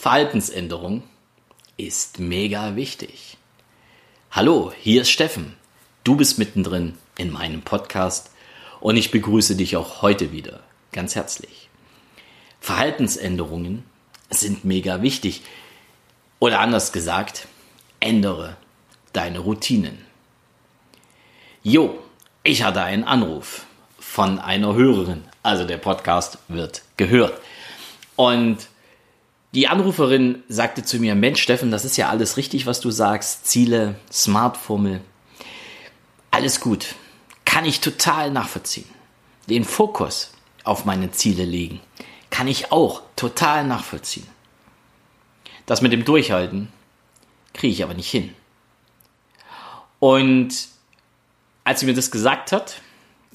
Verhaltensänderung ist mega wichtig. Hallo, hier ist Steffen. Du bist mittendrin in meinem Podcast und ich begrüße dich auch heute wieder ganz herzlich. Verhaltensänderungen sind mega wichtig. Oder anders gesagt, ändere deine Routinen. Jo, ich hatte einen Anruf von einer Hörerin. Also der Podcast wird gehört. Und die Anruferin sagte zu mir, Mensch, Steffen, das ist ja alles richtig, was du sagst. Ziele, Smart-Formel. Alles gut. Kann ich total nachvollziehen. Den Fokus auf meine Ziele legen. Kann ich auch total nachvollziehen. Das mit dem Durchhalten kriege ich aber nicht hin. Und als sie mir das gesagt hat,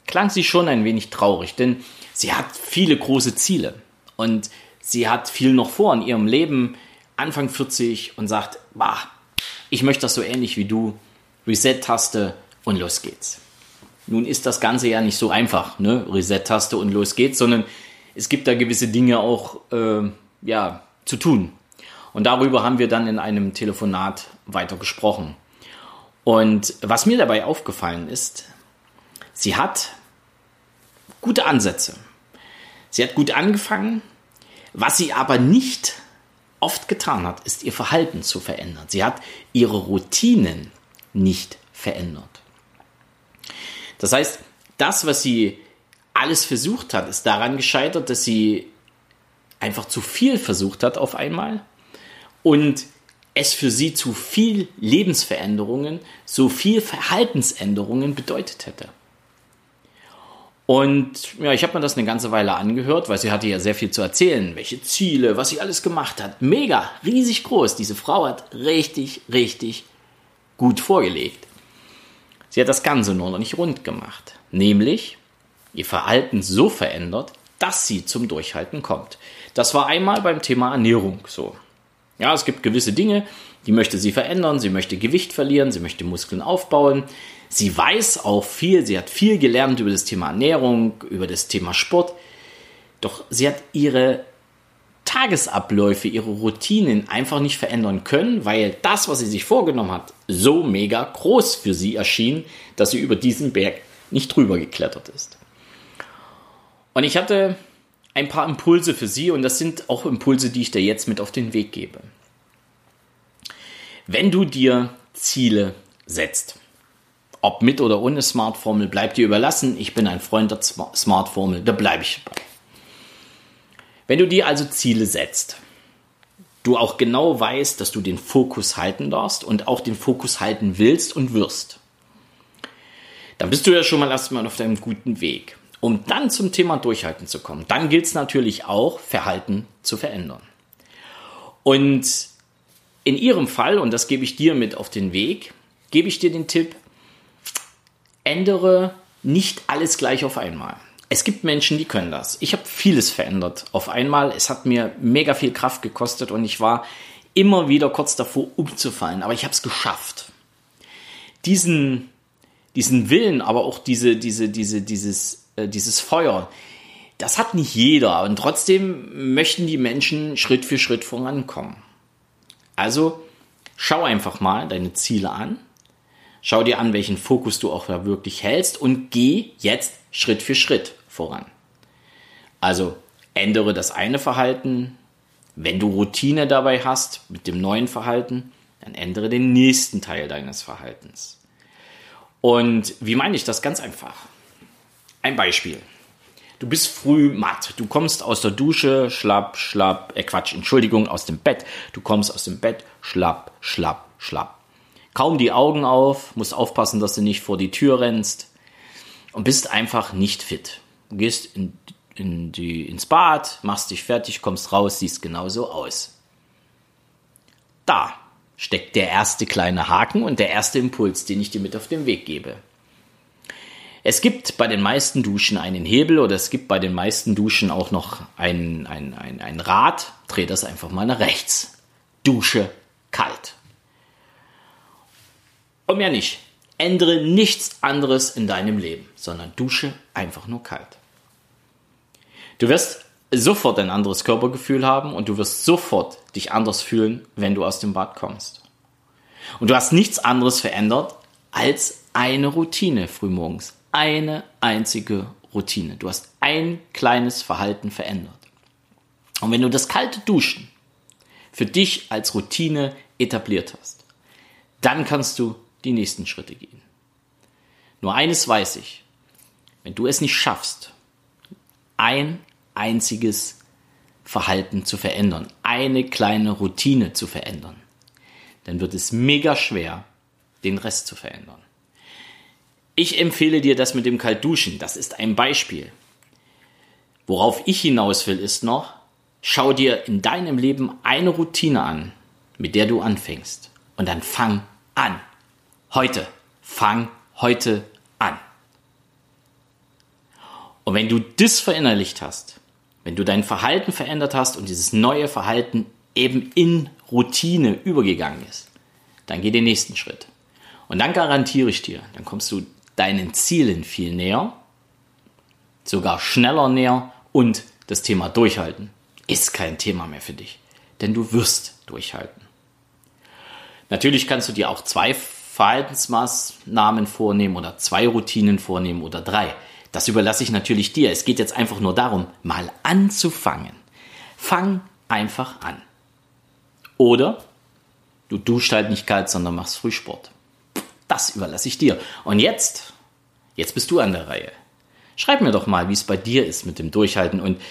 klang sie schon ein wenig traurig, denn sie hat viele große Ziele und sie hat viel noch vor in ihrem Leben, Anfang 40 und sagt, bah, ich möchte das so ähnlich wie du, Reset-Taste und los geht's. Nun ist das Ganze ja nicht so einfach, ne? Reset-Taste und los geht's, sondern es gibt da gewisse Dinge auch äh, ja, zu tun. Und darüber haben wir dann in einem Telefonat weiter gesprochen. Und was mir dabei aufgefallen ist, sie hat gute Ansätze. Sie hat gut angefangen. Was sie aber nicht oft getan hat, ist ihr Verhalten zu verändern. Sie hat ihre Routinen nicht verändert. Das heißt, das, was sie alles versucht hat, ist daran gescheitert, dass sie einfach zu viel versucht hat auf einmal und es für sie zu viel Lebensveränderungen, so viel Verhaltensänderungen bedeutet hätte. Und ja, ich habe mir das eine ganze Weile angehört, weil sie hatte ja sehr viel zu erzählen, welche Ziele, was sie alles gemacht hat. Mega, riesig groß. Diese Frau hat richtig, richtig gut vorgelegt. Sie hat das Ganze nur noch nicht rund gemacht. Nämlich ihr Verhalten so verändert, dass sie zum Durchhalten kommt. Das war einmal beim Thema Ernährung so. Ja, es gibt gewisse Dinge, die möchte sie verändern. Sie möchte Gewicht verlieren, sie möchte Muskeln aufbauen. Sie weiß auch viel, sie hat viel gelernt über das Thema Ernährung, über das Thema Sport. Doch sie hat ihre Tagesabläufe, ihre Routinen einfach nicht verändern können, weil das, was sie sich vorgenommen hat, so mega groß für sie erschien, dass sie über diesen Berg nicht drüber geklettert ist. Und ich hatte ein paar Impulse für Sie und das sind auch Impulse, die ich dir jetzt mit auf den Weg gebe. Wenn du dir Ziele setzt, ob mit oder ohne Smart-Formel, bleibt dir überlassen. Ich bin ein Freund der Smart-Formel, da bleibe ich bei. Wenn du dir also Ziele setzt, du auch genau weißt, dass du den Fokus halten darfst und auch den Fokus halten willst und wirst, dann bist du ja schon mal erstmal auf deinem guten Weg. Um dann zum Thema Durchhalten zu kommen, dann gilt es natürlich auch, Verhalten zu verändern. Und in Ihrem Fall, und das gebe ich dir mit auf den Weg, gebe ich dir den Tipp, ändere nicht alles gleich auf einmal. Es gibt Menschen, die können das. Ich habe vieles verändert auf einmal. Es hat mir mega viel Kraft gekostet und ich war immer wieder kurz davor umzufallen, aber ich habe es geschafft. Diesen, diesen Willen, aber auch diese, diese, diese, dieses äh, dieses Feuer. Das hat nicht jeder und trotzdem möchten die Menschen Schritt für Schritt vorankommen. Also schau einfach mal deine Ziele an, schau dir an, welchen Fokus du auch da wirklich hältst und geh jetzt Schritt für Schritt voran. Also ändere das eine Verhalten, wenn du Routine dabei hast mit dem neuen Verhalten, dann ändere den nächsten Teil deines Verhaltens. Und wie meine ich das ganz einfach? Ein Beispiel. Du bist früh matt. Du kommst aus der Dusche, schlapp, schlapp, äh Quatsch, Entschuldigung, aus dem Bett. Du kommst aus dem Bett, schlapp, schlapp, schlapp. Kaum die Augen auf, musst aufpassen, dass du nicht vor die Tür rennst und bist einfach nicht fit. Du gehst in, in die, ins Bad, machst dich fertig, kommst raus, siehst genauso aus. Da steckt der erste kleine Haken und der erste Impuls, den ich dir mit auf den Weg gebe. Es gibt bei den meisten Duschen einen Hebel oder es gibt bei den meisten Duschen auch noch ein, ein, ein, ein Rad. Dreh das einfach mal nach rechts. Dusche kalt. Und mehr nicht. Ändere nichts anderes in deinem Leben, sondern dusche einfach nur kalt. Du wirst sofort ein anderes Körpergefühl haben und du wirst sofort dich anders fühlen, wenn du aus dem Bad kommst. Und du hast nichts anderes verändert als eine Routine frühmorgens. Eine einzige Routine. Du hast ein kleines Verhalten verändert. Und wenn du das kalte Duschen für dich als Routine etabliert hast, dann kannst du die nächsten Schritte gehen. Nur eines weiß ich, wenn du es nicht schaffst, ein einziges Verhalten zu verändern, eine kleine Routine zu verändern, dann wird es mega schwer, den Rest zu verändern. Ich empfehle dir das mit dem Kaltduschen. Das ist ein Beispiel. Worauf ich hinaus will, ist noch, schau dir in deinem Leben eine Routine an, mit der du anfängst. Und dann fang an. Heute. Fang heute an. Und wenn du das verinnerlicht hast, wenn du dein Verhalten verändert hast und dieses neue Verhalten eben in Routine übergegangen ist, dann geh den nächsten Schritt. Und dann garantiere ich dir, dann kommst du deinen Zielen viel näher, sogar schneller näher und das Thema Durchhalten ist kein Thema mehr für dich, denn du wirst durchhalten. Natürlich kannst du dir auch zwei Verhaltensmaßnahmen vornehmen oder zwei Routinen vornehmen oder drei. Das überlasse ich natürlich dir. Es geht jetzt einfach nur darum, mal anzufangen. Fang einfach an. Oder du duschst halt nicht kalt, sondern machst Frühsport. Das überlasse ich dir. Und jetzt, jetzt bist du an der Reihe. Schreib mir doch mal, wie es bei dir ist mit dem Durchhalten und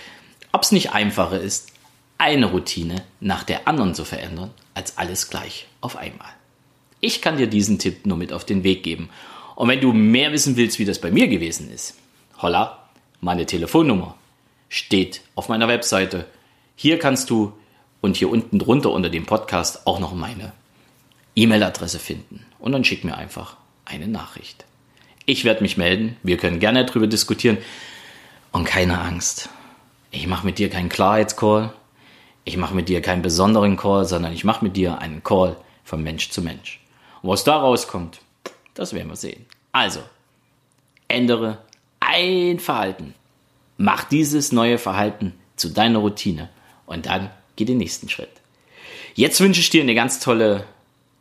ob es nicht einfacher ist, eine Routine nach der anderen zu verändern, als alles gleich auf einmal. Ich kann dir diesen Tipp nur mit auf den Weg geben. Und wenn du mehr wissen willst, wie das bei mir gewesen ist, holla, meine Telefonnummer steht auf meiner Webseite. Hier kannst du und hier unten drunter unter dem Podcast auch noch meine E-Mail-Adresse finden. Und dann schick mir einfach eine Nachricht. Ich werde mich melden. Wir können gerne darüber diskutieren. Und keine Angst. Ich mache mit dir keinen Klarheitscall. Ich mache mit dir keinen besonderen Call, sondern ich mache mit dir einen Call von Mensch zu Mensch. Und was da rauskommt, das werden wir sehen. Also, ändere ein Verhalten. Mach dieses neue Verhalten zu deiner Routine und dann geh den nächsten Schritt. Jetzt wünsche ich dir eine ganz tolle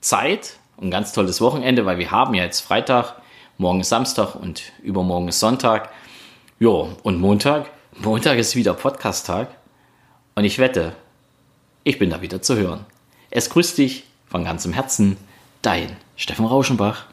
Zeit und ein ganz tolles Wochenende, weil wir haben ja jetzt Freitag, morgen ist Samstag und übermorgen ist Sonntag. Jo, und Montag, Montag ist wieder Podcast-Tag und ich wette, ich bin da wieder zu hören. Es grüßt dich von ganzem Herzen, dein Steffen Rauschenbach.